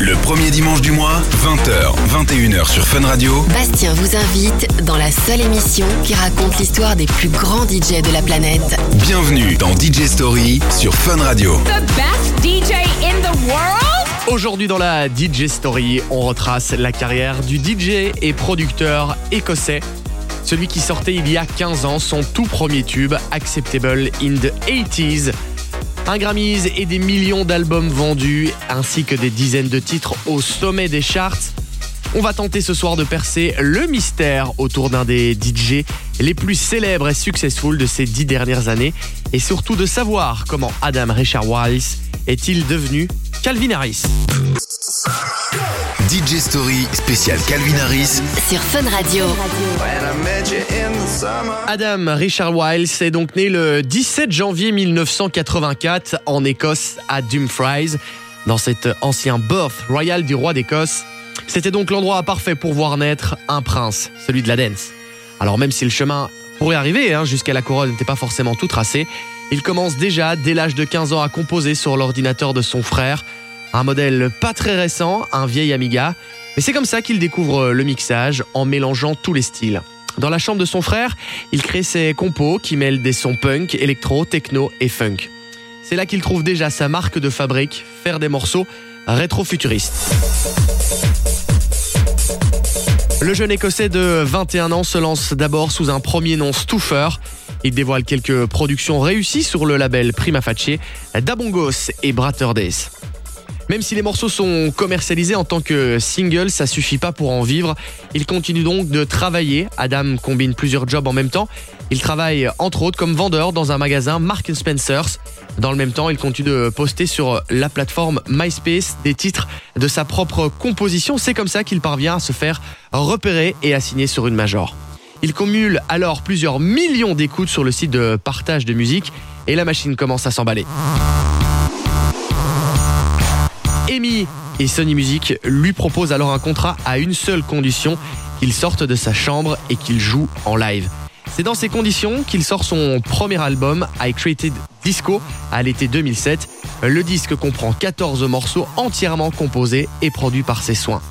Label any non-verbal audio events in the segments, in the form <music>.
Le premier dimanche du mois, 20h, 21h sur Fun Radio. Bastien vous invite dans la seule émission qui raconte l'histoire des plus grands DJ de la planète. Bienvenue dans DJ Story sur Fun Radio. the best DJ in the world? Aujourd'hui dans la DJ Story, on retrace la carrière du DJ et producteur écossais. Celui qui sortait il y a 15 ans son tout premier tube, Acceptable in the 80s. Un Grammys et des millions d'albums vendus, ainsi que des dizaines de titres au sommet des charts. On va tenter ce soir de percer le mystère autour d'un des DJ les plus célèbres et successful de ces dix dernières années, et surtout de savoir comment Adam Richard Weiss est-il devenu Calvin Harris. DJ Story spécial Calvin Harris. Sur Fun Radio. Adam Richard Wiles est donc né le 17 janvier 1984 en Écosse à Dumfries, dans cet ancien birth royal du roi d'Écosse. C'était donc l'endroit parfait pour voir naître un prince, celui de la dance. Alors même si le chemin pourrait arriver hein, jusqu'à la couronne n'était pas forcément tout tracé, il commence déjà dès l'âge de 15 ans à composer sur l'ordinateur de son frère, un modèle pas très récent, un vieil Amiga, mais c'est comme ça qu'il découvre le mixage en mélangeant tous les styles. Dans la chambre de son frère, il crée ses compos qui mêlent des sons punk, électro, techno et funk. C'est là qu'il trouve déjà sa marque de fabrique, faire des morceaux rétro-futuristes. Le jeune écossais de 21 ans se lance d'abord sous un premier nom Stuffer. Il dévoile quelques productions réussies sur le label Prima Facie, Dabongos et Bratter Days. Même si les morceaux sont commercialisés en tant que single, ça suffit pas pour en vivre. Il continue donc de travailler. Adam combine plusieurs jobs en même temps. Il travaille entre autres comme vendeur dans un magasin Mark Spencer's. Dans le même temps, il continue de poster sur la plateforme MySpace des titres de sa propre composition. C'est comme ça qu'il parvient à se faire repérer et à signer sur une major. Il cumule alors plusieurs millions d'écoutes sur le site de partage de musique et la machine commence à s'emballer. Amy et Sony Music lui proposent alors un contrat à une seule condition, qu'il sorte de sa chambre et qu'il joue en live. C'est dans ces conditions qu'il sort son premier album, I Created Disco, à l'été 2007. Le disque comprend 14 morceaux entièrement composés et produits par ses soins.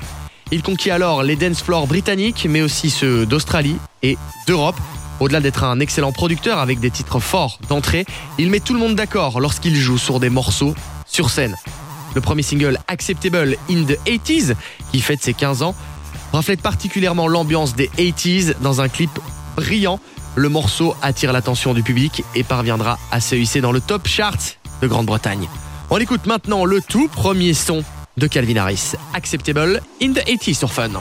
Il conquit alors les dance floors britanniques, mais aussi ceux d'Australie et d'Europe. Au-delà d'être un excellent producteur avec des titres forts d'entrée, il met tout le monde d'accord lorsqu'il joue sur des morceaux sur scène. Le premier single Acceptable in the 80s, qui fête ses 15 ans, reflète particulièrement l'ambiance des 80s dans un clip brillant. Le morceau attire l'attention du public et parviendra à se hisser dans le top chart de Grande-Bretagne. On écoute maintenant le tout premier son de Calvin Harris, Acceptable in the 80s sur Fun.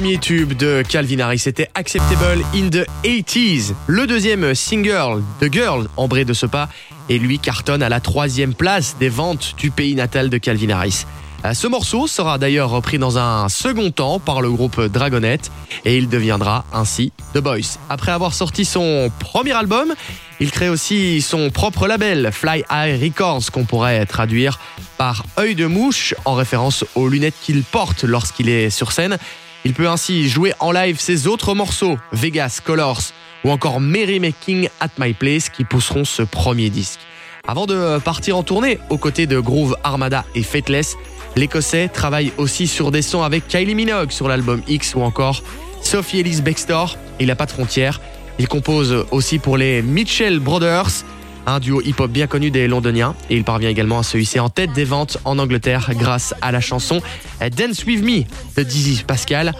Premier tube de Calvin Harris était Acceptable in the 80s. Le deuxième single, The Girl, embré de ce pas, et lui cartonne à la troisième place des ventes du pays natal de Calvin Harris. Euh, ce morceau sera d'ailleurs repris dans un second temps par le groupe Dragonette et il deviendra ainsi The Boys. Après avoir sorti son premier album, il crée aussi son propre label, Fly High Records, qu'on pourrait traduire par œil de mouche en référence aux lunettes qu'il porte lorsqu'il est sur scène. Il peut ainsi jouer en live ses autres morceaux, Vegas, Colors ou encore Merry Making at My Place qui pousseront ce premier disque. Avant de partir en tournée aux côtés de Groove Armada et Fateless, L'Écossais travaille aussi sur des sons avec Kylie Minogue sur l'album X ou encore Sophie Ellis Bextor. Il n'a pas de frontières. Il compose aussi pour les Mitchell Brothers, un duo hip-hop bien connu des Londoniens. Et il parvient également à se hisser en tête des ventes en Angleterre grâce à la chanson Dance With Me de Dizzy Pascal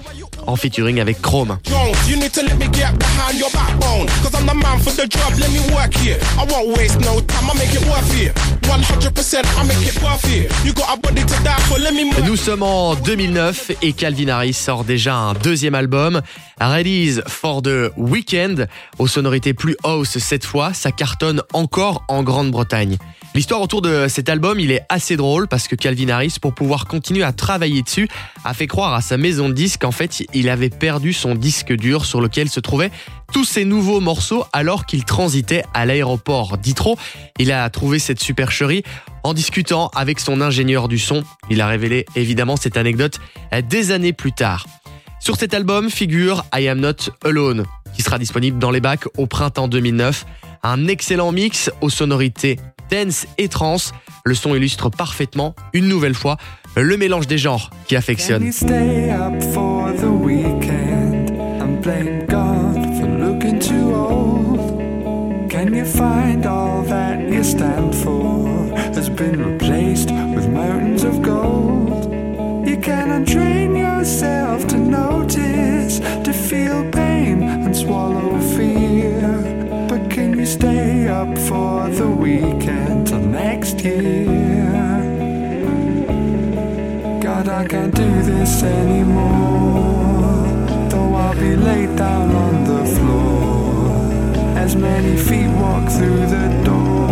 en featuring avec Chrome. Nous sommes en 2009 et Calvin Harris sort déjà un deuxième album, Ready for the Weekend, aux sonorités plus house cette fois, ça cartonne encore en Grande-Bretagne. L'histoire autour de cet album, il est assez drôle parce que Calvin Harris, pour pouvoir continuer à travailler dessus, a fait croire à sa maison de disques qu'en fait, il avait perdu son disque dur sur lequel se trouvaient tous ses nouveaux morceaux alors qu'il transitait à l'aéroport d'Itro. Il a trouvé cette supercherie en discutant avec son ingénieur du son. Il a révélé évidemment cette anecdote des années plus tard. Sur cet album figure I Am Not Alone, qui sera disponible dans les bacs au printemps 2009. Un excellent mix aux sonorités dance et trance. Le son illustre parfaitement, une nouvelle fois, le mélange des genres qui affectionne. Can you find all that you stand for has been replaced with mountains of gold? You can untrain yourself to notice, to feel pain and swallow fear. Stay up for the weekend till next year. God, I can't do this anymore. Though I'll be laid down on the floor. As many feet walk through the door,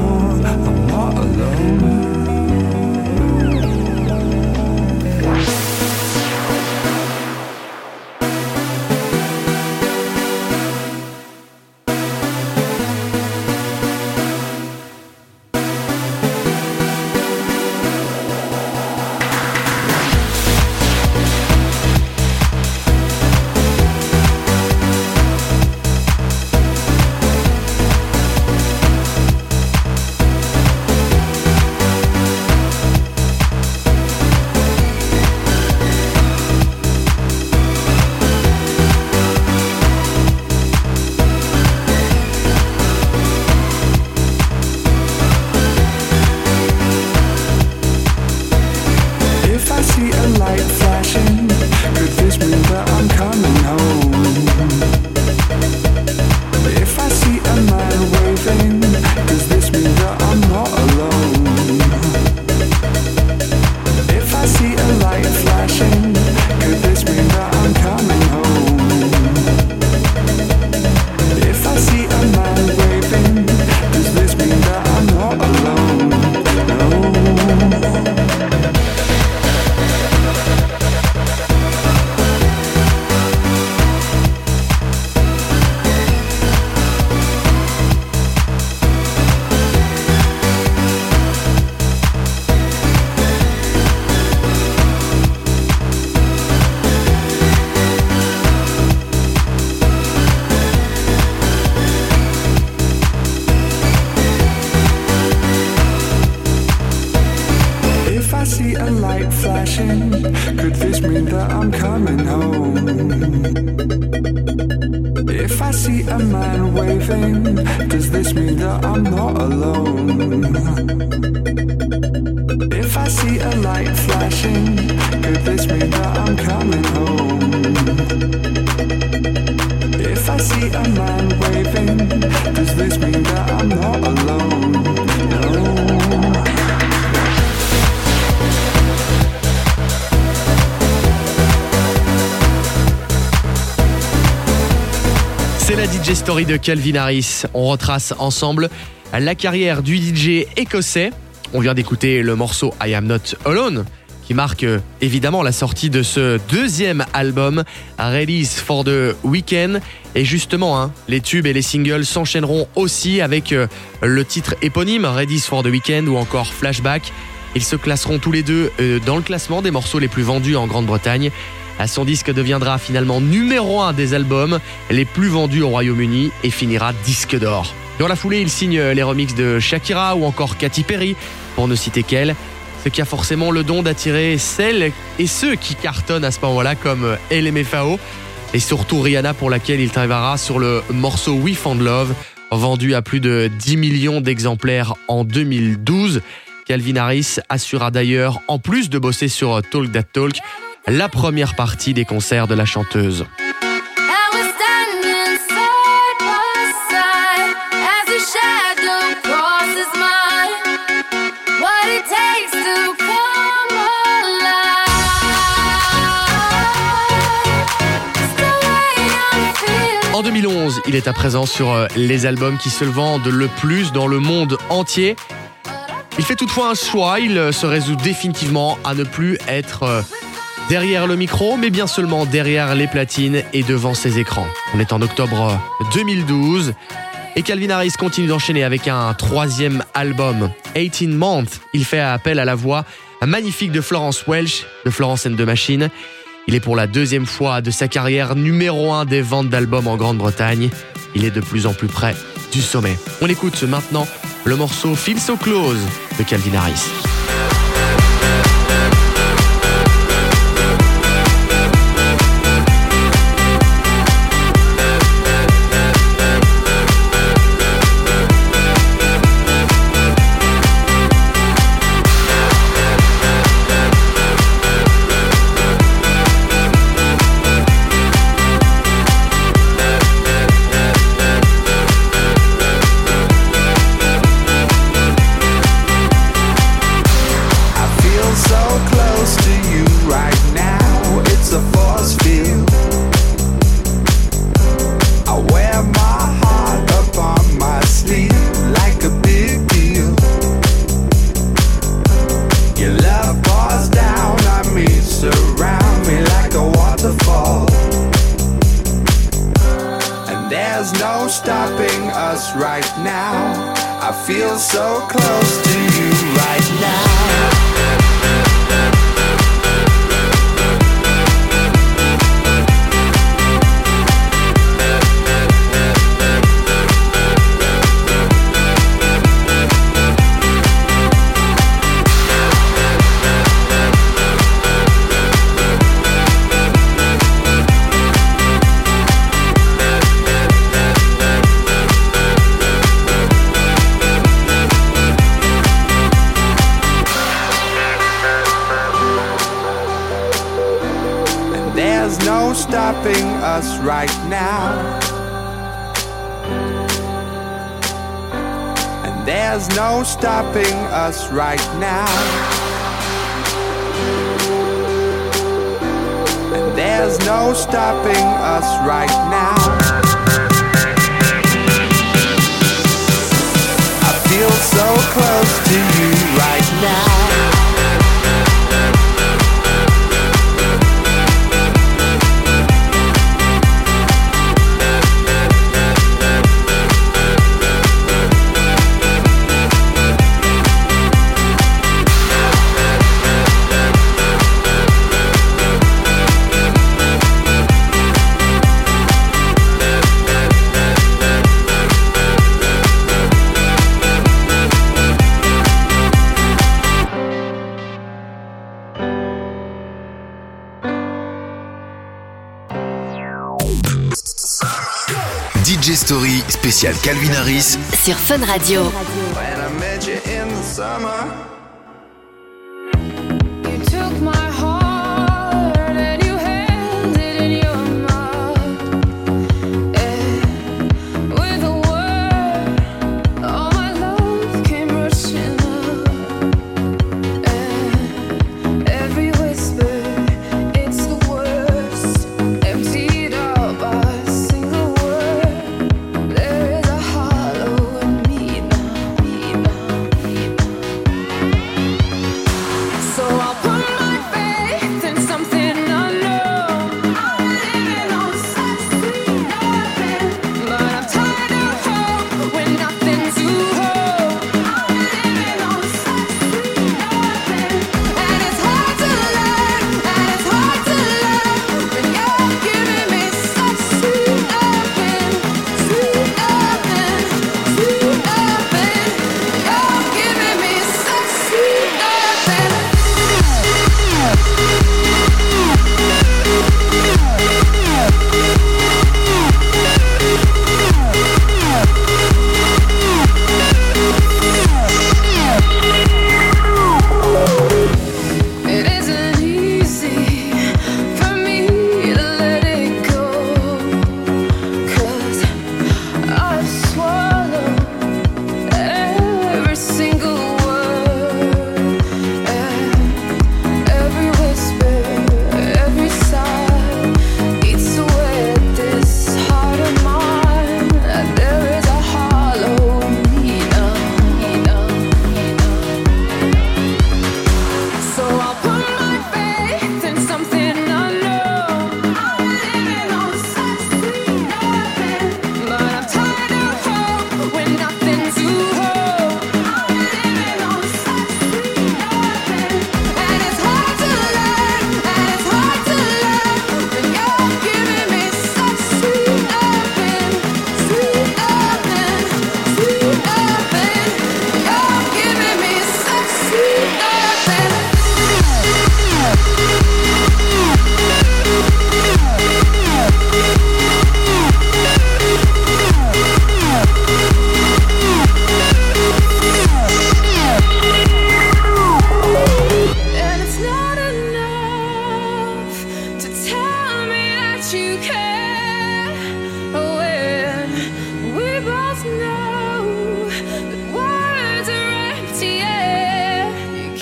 De Calvin Harris. On retrace ensemble la carrière du DJ écossais. On vient d'écouter le morceau I Am Not Alone qui marque euh, évidemment la sortie de ce deuxième album, Release for the Weekend. Et justement, hein, les tubes et les singles s'enchaîneront aussi avec euh, le titre éponyme, Release for the Weekend ou encore Flashback. Ils se classeront tous les deux euh, dans le classement des morceaux les plus vendus en Grande-Bretagne. Son disque deviendra finalement numéro un des albums les plus vendus au Royaume-Uni et finira disque d'or. Dans la foulée, il signe les remixes de Shakira ou encore Katy Perry, pour ne citer qu'elle ce qui a forcément le don d'attirer celles et ceux qui cartonnent à ce moment-là comme LMFAO et surtout Rihanna pour laquelle il travaillera sur le morceau We Found Love vendu à plus de 10 millions d'exemplaires en 2012. Calvin Harris assura d'ailleurs, en plus de bosser sur Talk That Talk, la première partie des concerts de la chanteuse. En 2011, il est à présent sur euh, les albums qui se vendent le plus dans le monde entier. Il fait toutefois un choix, il euh, se résout définitivement à ne plus être euh, derrière le micro, mais bien seulement derrière les platines et devant ses écrans. On est en octobre 2012 et Calvin Harris continue d'enchaîner avec un troisième album, 18 Months. Il fait appel à la voix magnifique de Florence Welch, de Florence and the Machine. Il est pour la deuxième fois de sa carrière numéro un des ventes d'albums en Grande-Bretagne. Il est de plus en plus près du sommet. On écoute maintenant le morceau Feel So Close de Calvin Harris. Right now. Spécial Calvin Harris sur Fun Radio.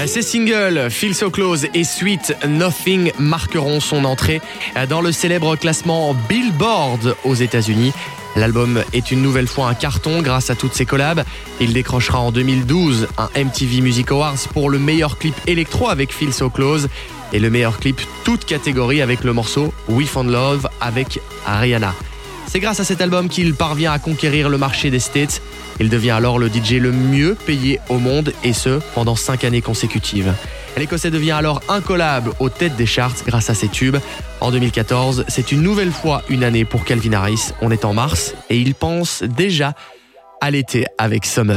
Ses singles Feel So Close et Sweet Nothing marqueront son entrée dans le célèbre classement Billboard aux États-Unis. L'album est une nouvelle fois un carton grâce à toutes ses collabs. Il décrochera en 2012 un MTV Music Awards pour le meilleur clip électro avec Feel So Close et le meilleur clip toute catégorie avec le morceau We Found Love avec Ariana. C'est grâce à cet album qu'il parvient à conquérir le marché des States. Il devient alors le DJ le mieux payé au monde et ce pendant 5 années consécutives. L'Écossais devient alors incollable aux têtes des charts grâce à ses tubes. En 2014, c'est une nouvelle fois une année pour Calvin Harris. On est en mars et il pense déjà à l'été avec Summer.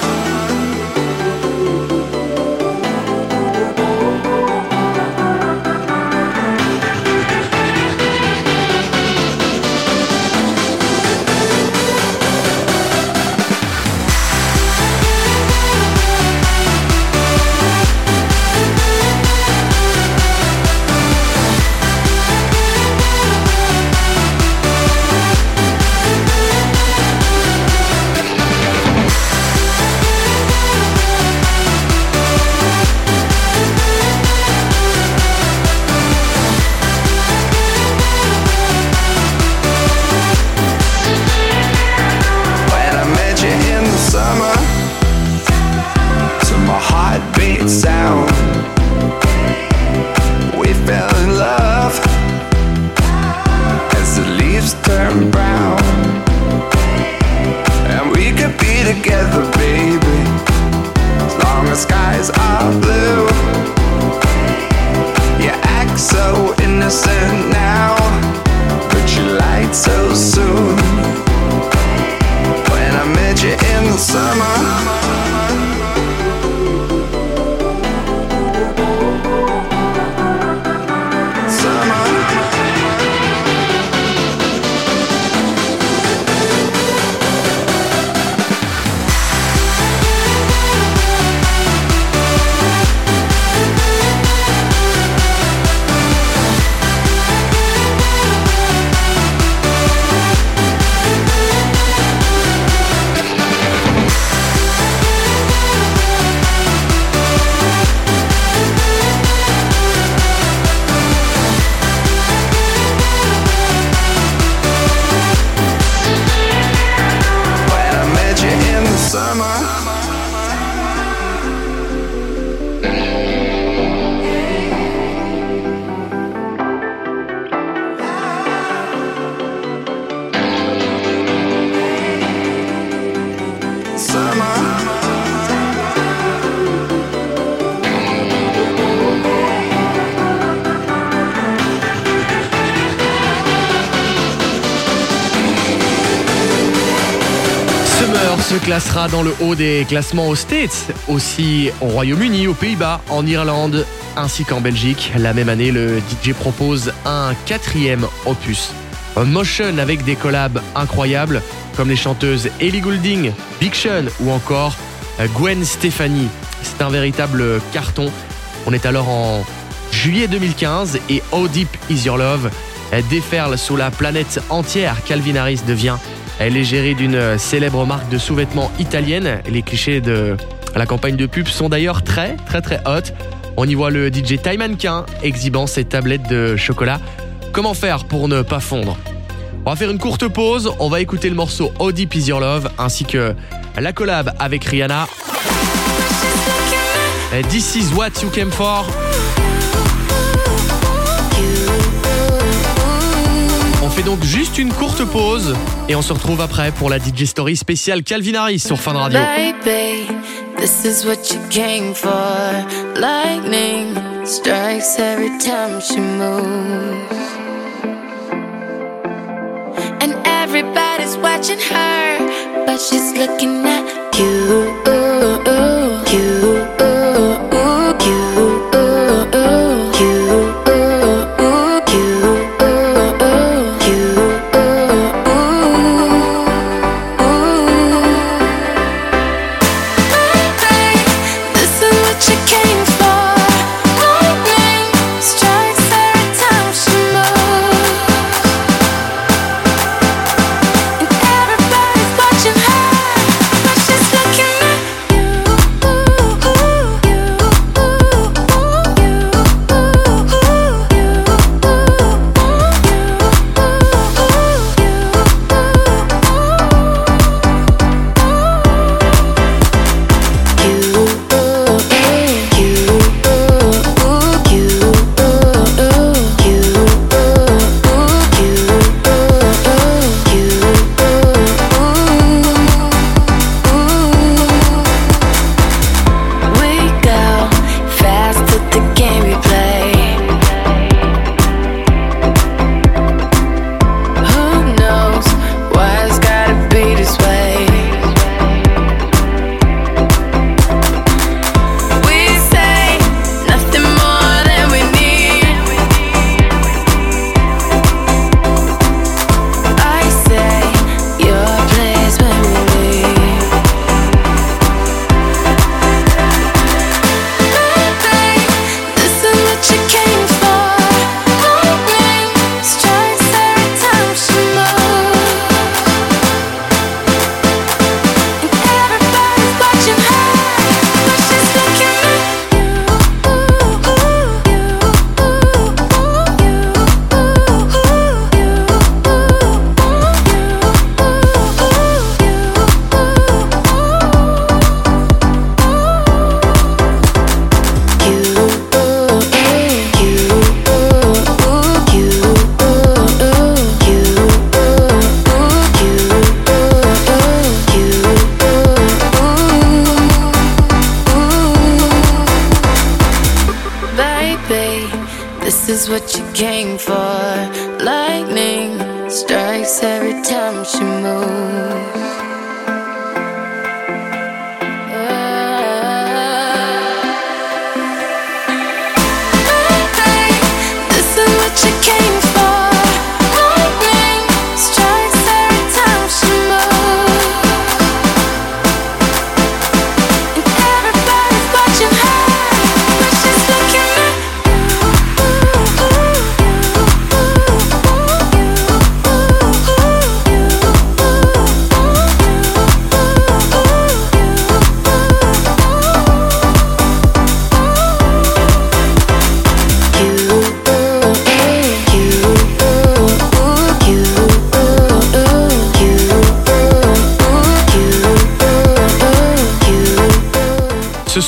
Summer se classera dans le haut des classements aux States, aussi au Royaume-Uni, aux Pays-Bas, en Irlande, ainsi qu'en Belgique. La même année, le DJ propose un quatrième opus. Un motion avec des collabs incroyables, comme les chanteuses Ellie Goulding, Big Sean ou encore Gwen Stefani. C'est un véritable carton. On est alors en juillet 2015 et How Deep Is Your Love déferle sous la planète entière. Calvin Harris devient l'égérie d'une célèbre marque de sous-vêtements italienne. Les clichés de la campagne de pub sont d'ailleurs très très très hot. On y voit le DJ Ty Mannequin exhibant ses tablettes de chocolat. Comment faire pour ne pas fondre? On va faire une courte pause, on va écouter le morceau Deep Is Your Love ainsi que la collab avec Rihanna. This is what you came for. Fait donc juste une courte pause et on se retrouve après pour la DJ Story spéciale Calvin Harris sur Fun Radio. Baby, this is what you came for. Lightning strikes every time she moves. And everybody's watching her, but she's looking at you.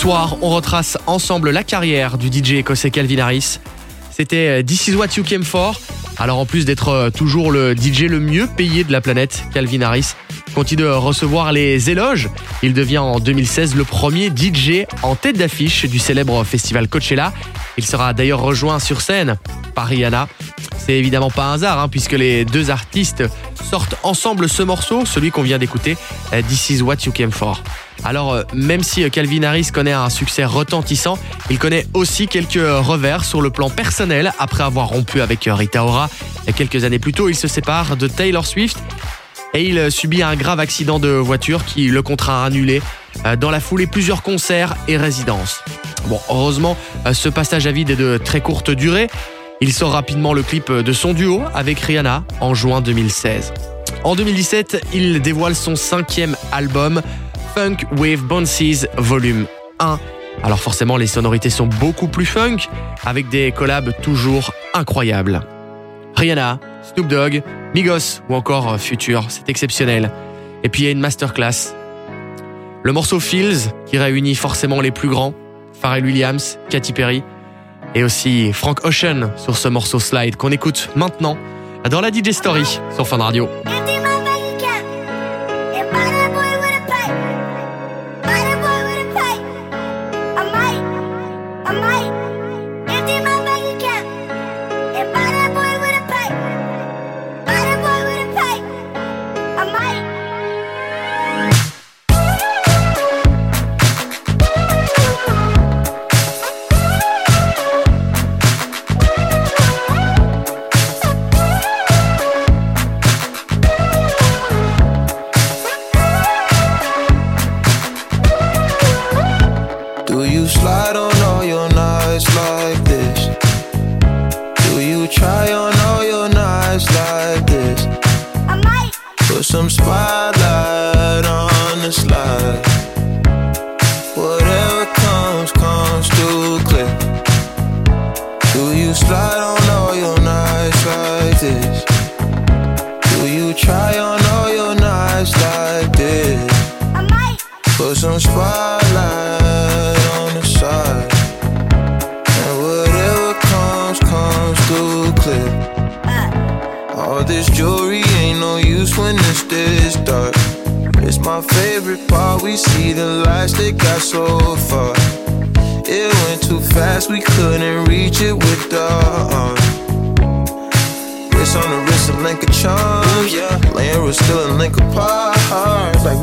On retrace ensemble la carrière du DJ écossais Calvin Harris. C'était euh, This is what you came for. Alors en plus d'être euh, toujours le DJ le mieux payé de la planète, Calvin Harris continue de recevoir les éloges. Il devient en 2016 le premier DJ en tête d'affiche du célèbre festival Coachella. Il sera d'ailleurs rejoint sur scène par Rihanna. C'est évidemment pas un hasard, hein, puisque les deux artistes sortent ensemble ce morceau, celui qu'on vient d'écouter, euh, This is what you came for. Alors, euh, même si euh, Calvin Harris connaît un succès retentissant, il connaît aussi quelques revers sur le plan personnel. Après avoir rompu avec Rita Ora quelques années plus tôt, il se sépare de Taylor Swift et il subit un grave accident de voiture qui le contraint à annuler euh, dans la foulée plusieurs concerts et résidences. Bon, heureusement, euh, ce passage à vide est de très courte durée. Il sort rapidement le clip de son duo avec Rihanna en juin 2016. En 2017, il dévoile son cinquième album, Funk with Bounces Volume 1. Alors forcément, les sonorités sont beaucoup plus funk, avec des collabs toujours incroyables. Rihanna, Snoop Dogg, Migos ou encore Future, c'est exceptionnel. Et puis il y a une masterclass. Le morceau Feels, qui réunit forcément les plus grands, Pharrell Williams, Katy Perry, et aussi Frank Ocean sur ce morceau Slide qu'on écoute maintenant dans la DJ Story sur Fun Radio.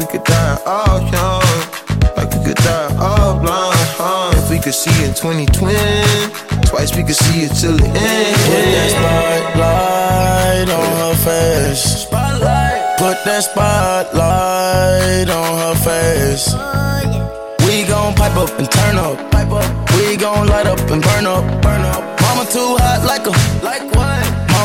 We could die all young. Like we could die all blind. Huh? If we could see in 2020, twice we could see it till the end. Put that spotlight on her face. Spotlight. Put that spotlight on her face. We gon' pipe up and turn up. Pipe up. We gon' light up and burn up. Burn up. Mama too hot like a like what?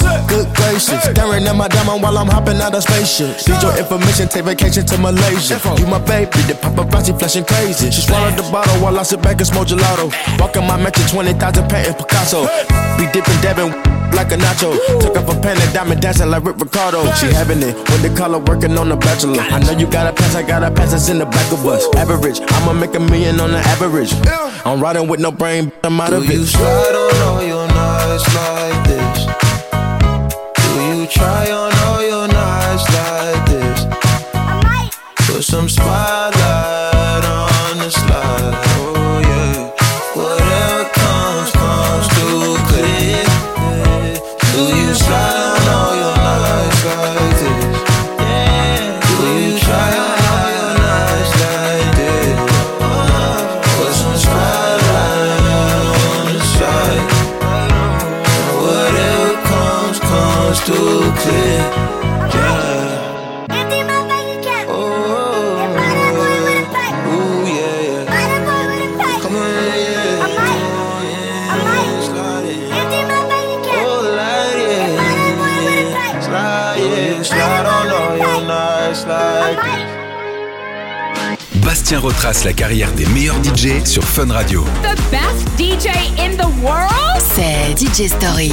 Good gracious, staring at my diamond while I'm hopping out of spaceship. Need your information, take vacation to Malaysia. You my baby, the paparazzi flashing crazy. She swallowed the bottle while I sit back and smoke gelato. Walking my mansion, 20,000 painting Picasso. Be dipping, dabbing <laughs> like a nacho. Took off a pen and diamond dancing like Rick Ricardo. She having it with the color working on the bachelor. I know you got a pass, I got a pass that's in the back of us. Average, I'ma make a million on the average. I'm riding with no brain, I'm out Do of you it. slide on all your nights like this? try on all your knives like this. Put some smile. Yeah. Oh, ooh, yeah, yeah. Come on, yeah. Slide it. Oh, light. Slide, yeah. Slide on your nights like. Bastien retrace la carrière des meilleurs DJ sur Fun Radio. The best DJ in the world? C'est DJ Story.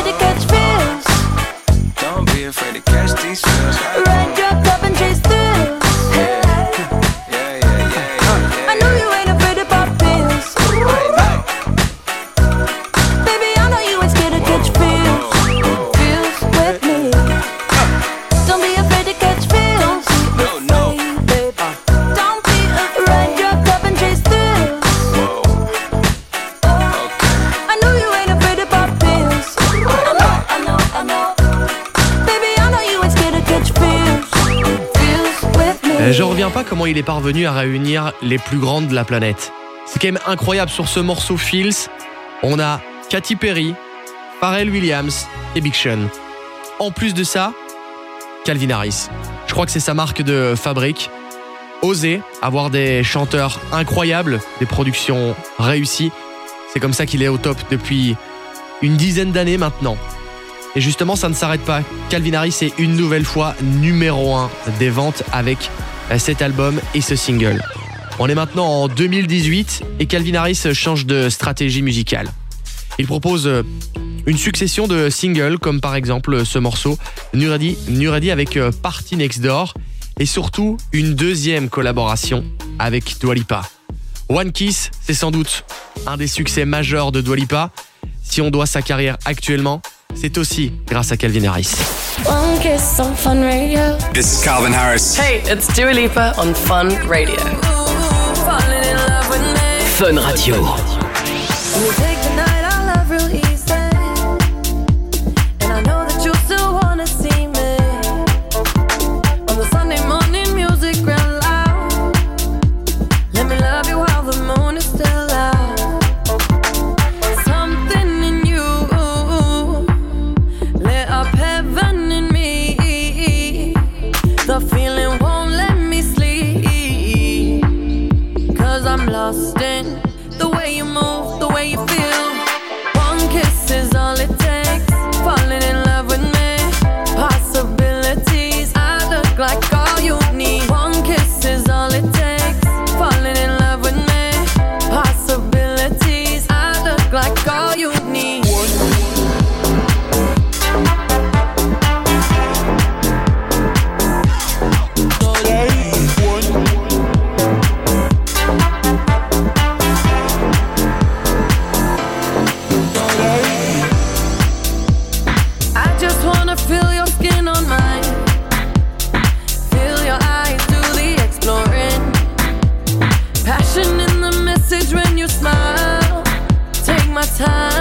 catch these feels. Ride your cup and chase thrills. Pas comment il est parvenu à réunir les plus grandes de la planète. C'est quand même incroyable sur ce morceau Feels. On a Katy Perry, Pharrell Williams et Big Sean. En plus de ça, Calvin Harris. Je crois que c'est sa marque de fabrique. Oser avoir des chanteurs incroyables, des productions réussies. C'est comme ça qu'il est au top depuis une dizaine d'années maintenant. Et justement, ça ne s'arrête pas. Calvin Harris est une nouvelle fois numéro 1 des ventes avec cet album et ce single. On est maintenant en 2018 et Calvin Harris change de stratégie musicale. Il propose euh, une succession de singles comme par exemple ce morceau Ready avec euh, Party Next Door et surtout une deuxième collaboration avec Dua Lipa. One Kiss, c'est sans doute un des succès majeurs de Dua Lipa. Si on doit sa carrière actuellement, c'est aussi grâce à Calvin Harris. One kiss on Fun Radio. This is Calvin Harris. Hey, it's Dua Lipa on Fun Radio. Falling in love with me. Fun Radio. Time.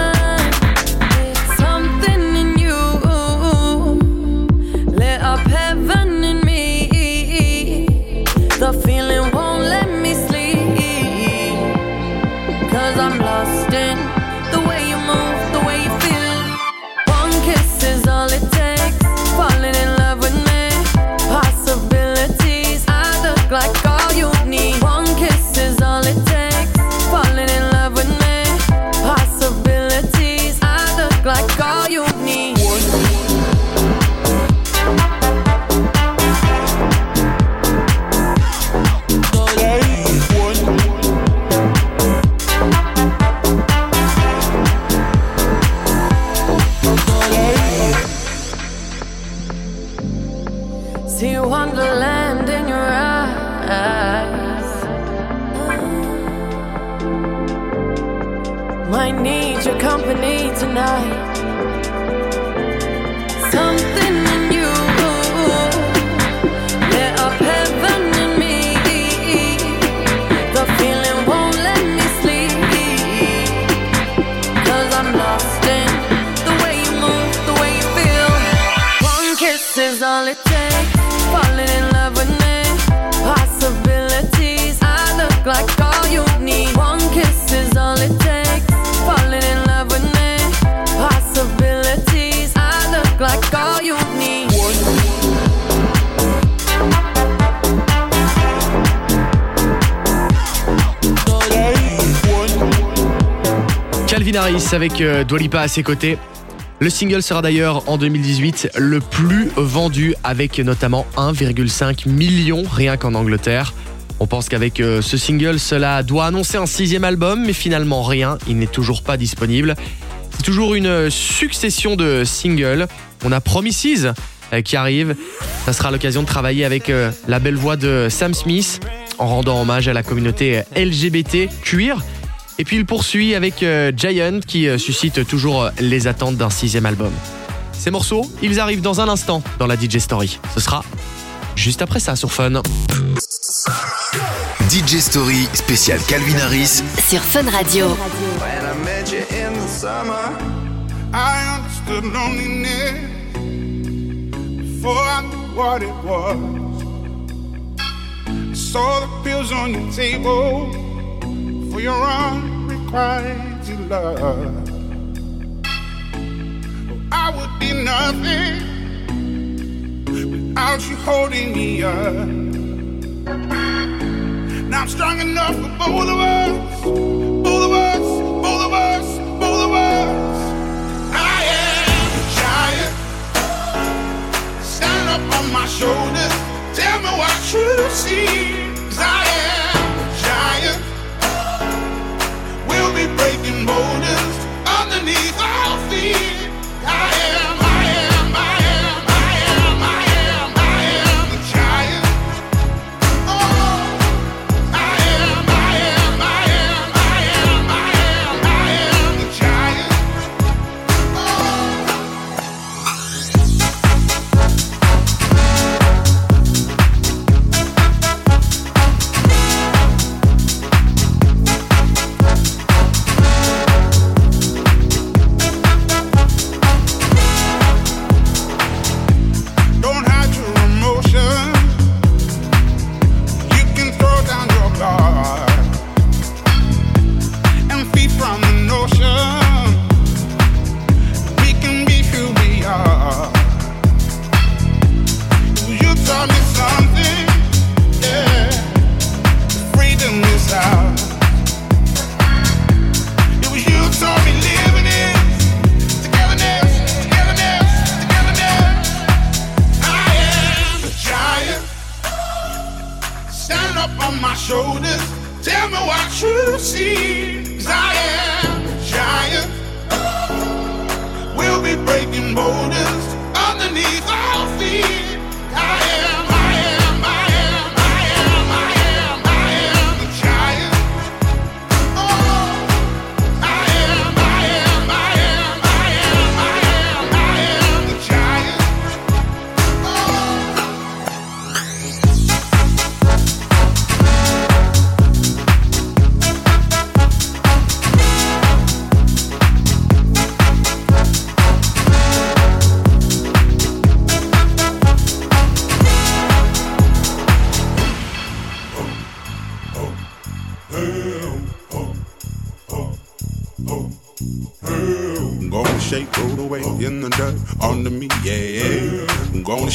Calvin avec euh, Dua Lipa à ses côtés. Le single sera d'ailleurs en 2018 le plus vendu avec notamment 1,5 million rien qu'en Angleterre. On pense qu'avec euh, ce single, cela doit annoncer un sixième album, mais finalement rien, il n'est toujours pas disponible. C'est toujours une succession de singles. On a Promises euh, qui arrive. Ça sera l'occasion de travailler avec la belle voix de Sam Smith en rendant hommage à la communauté LGBT queer. Et puis il poursuit avec euh, Giant qui euh, suscite toujours euh, les attentes d'un sixième album. Ces morceaux, ils arrivent dans un instant dans la DJ Story. Ce sera juste après ça sur Fun. DJ Story spécial Calvin Harris. Sur Fun Radio. When I met you in the summer, I understood loneliness before I knew what it was. I saw the pills on your table for your unrequited love. I would be nothing without you holding me up. Now I'm strong enough for both of us, both of us, both of us, both of us. I am a giant. Stand up on my shoulders. Tell me what you see. 'Cause I am looking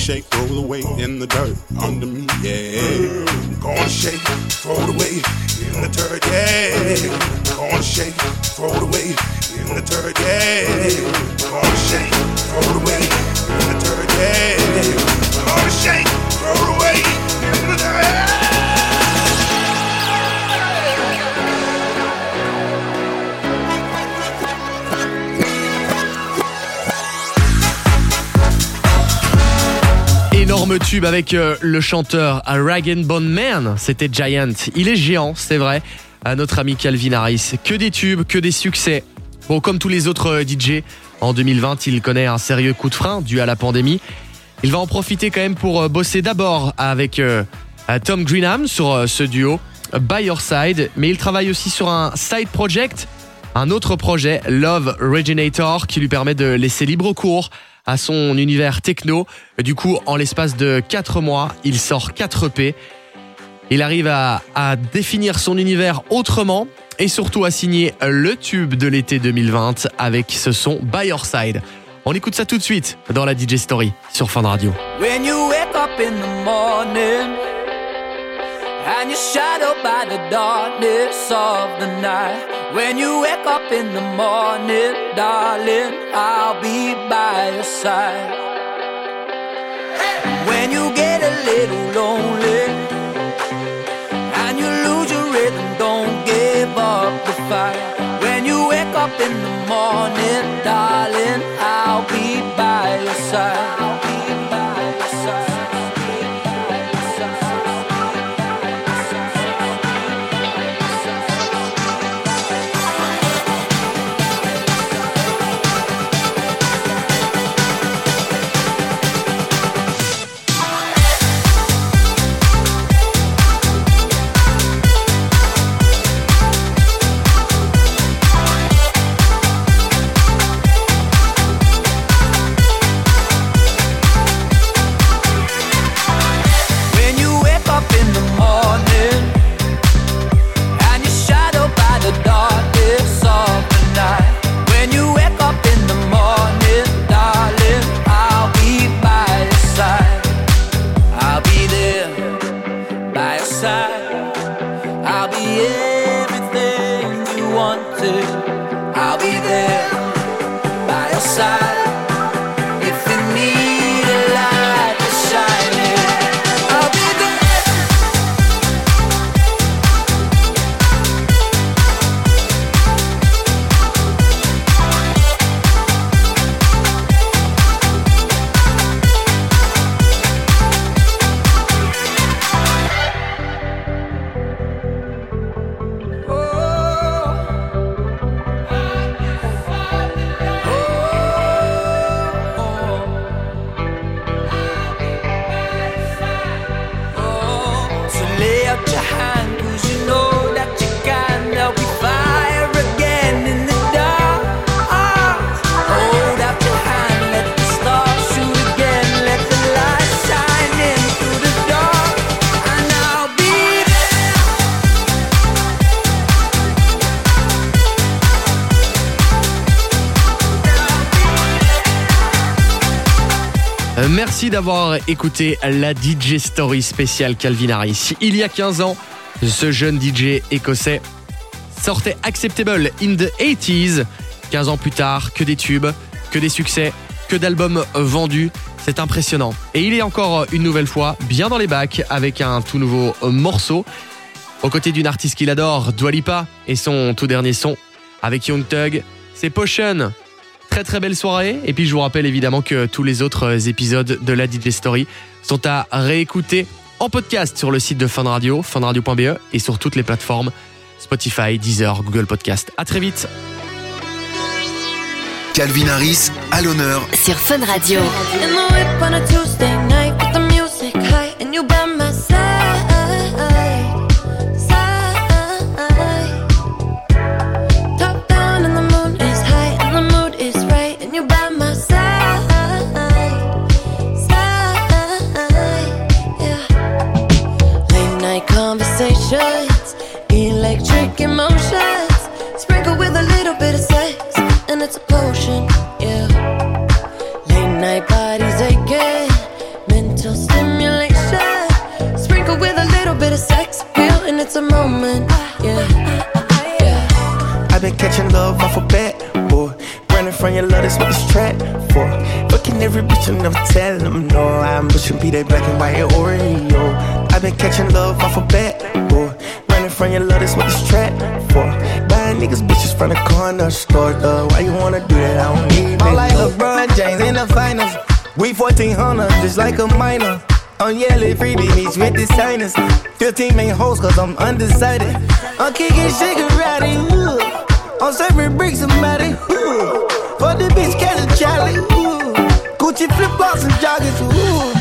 shake, roll away in the dirt under me, yeah. Avec euh, le chanteur A Bone Man, c'était Giant. Il est géant, c'est vrai, notre ami Calvin Harris. Que des tubes, que des succès. Bon, comme tous les autres euh, DJ, en 2020, il connaît un sérieux coup de frein dû à la pandémie. Il va en profiter quand même pour euh, bosser d'abord avec Tom Greenham sur ce duo, By Your Side, mais il travaille aussi sur un side project, un autre projet, Love Reginator, qui lui permet de laisser libre cours à son univers techno. Du coup, en l'espace de 4 mois, il sort 4 EP. Il arrive à, à définir son univers autrement et surtout à signer le tube de l'été 2020 avec ce son By Your Side. On écoute ça tout de suite dans la DJ Story sur Fun Radio. And you're shadowed by the darkness of the night. When you wake up in the morning, darling, I'll be by your side. When you get a little lonely and you lose your rhythm, don't give up the fight. When you wake up in the morning, darling, I'll be by your side. D'avoir écouté la DJ Story spéciale Calvin Harris. Il y a 15 ans, ce jeune DJ écossais sortait Acceptable in the 80s. 15 ans plus tard, que des tubes, que des succès, que d'albums vendus. C'est impressionnant. Et il est encore une nouvelle fois bien dans les bacs avec un tout nouveau morceau. Aux côtés d'une artiste qu'il adore, Dwalipa, et son tout dernier son avec Young Thug, c'est Potion très très belle soirée. Et puis je vous rappelle évidemment que tous les autres euh, épisodes de la DJ Story sont à réécouter en podcast sur le site de Fun Radio, funradio.be et sur toutes les plateformes Spotify, Deezer, Google Podcast. À très vite. Calvin Harris à l'honneur sur Fun Radio. just like a minor. I'm yelling freebie meets with the signers. 15 main hoes cause I'm undecided. I'm kicking shigarati, ooh. I'm serving bricks somebody, ooh. For the bitch catch a Charlie, ooh. Gucci flip flops and joggers, ooh.